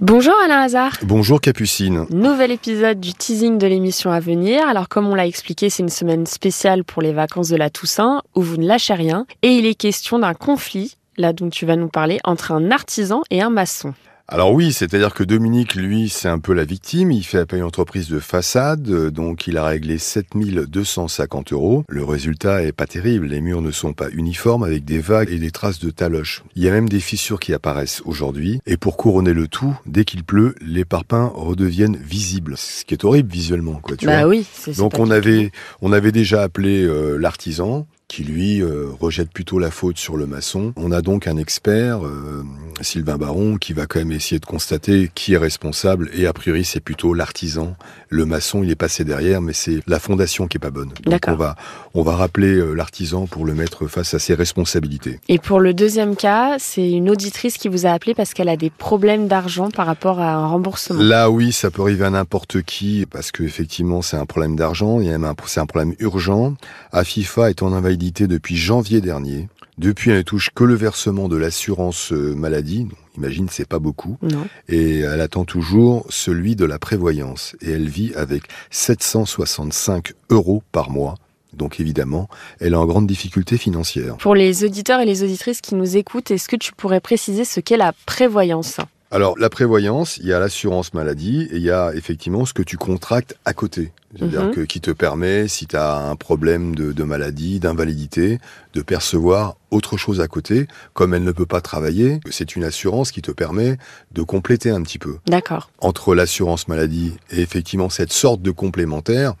Bonjour Alain Hazard. Bonjour Capucine. Nouvel épisode du teasing de l'émission à venir. Alors comme on l'a expliqué, c'est une semaine spéciale pour les vacances de la Toussaint où vous ne lâchez rien et il est question d'un conflit, là dont tu vas nous parler, entre un artisan et un maçon. Alors oui, c'est-à-dire que Dominique, lui, c'est un peu la victime. Il fait appel à une entreprise de façade, donc il a réglé 7250 euros. Le résultat est pas terrible. Les murs ne sont pas uniformes avec des vagues et des traces de taloches. Il y a même des fissures qui apparaissent aujourd'hui. Et pour couronner le tout, dès qu'il pleut, les parpaings redeviennent visibles. Ce qui est horrible visuellement, quoi. Tu bah vois oui, c'est donc on avait, on avait déjà appelé euh, l'artisan qui lui euh, rejette plutôt la faute sur le maçon. On a donc un expert, euh, Sylvain Baron, qui va quand même essayer de constater qui est responsable, et a priori c'est plutôt l'artisan. Le maçon, il est passé derrière, mais c'est la fondation qui est pas bonne. Donc on va, on va rappeler euh, l'artisan pour le mettre face à ses responsabilités. Et pour le deuxième cas, c'est une auditrice qui vous a appelé parce qu'elle a des problèmes d'argent par rapport à un remboursement. Là oui, ça peut arriver à n'importe qui, parce que effectivement c'est un problème d'argent, c'est un problème urgent. FIFA est en depuis janvier dernier. Depuis, elle ne touche que le versement de l'assurance euh, maladie. Imagine, c'est pas beaucoup. Et elle attend toujours celui de la prévoyance. Et elle vit avec 765 euros par mois. Donc évidemment, elle est en grande difficulté financière. Pour les auditeurs et les auditrices qui nous écoutent, est-ce que tu pourrais préciser ce qu'est la prévoyance? Alors, la prévoyance, il y a l'assurance maladie et il y a effectivement ce que tu contractes à côté. C'est-à-dire mhm. que qui te permet, si tu as un problème de, de maladie, d'invalidité, de percevoir autre chose à côté, comme elle ne peut pas travailler, c'est une assurance qui te permet de compléter un petit peu. D'accord. Entre l'assurance maladie et effectivement cette sorte de complémentaire,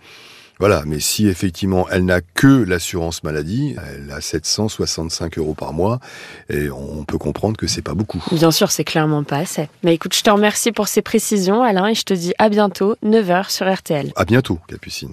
voilà, mais si effectivement elle n'a que l'assurance maladie, elle a 765 euros par mois, et on peut comprendre que c'est pas beaucoup. Bien sûr, c'est clairement pas assez. Mais écoute, je te remercie pour ces précisions, Alain, et je te dis à bientôt, 9h sur RTL. À bientôt, Capucine.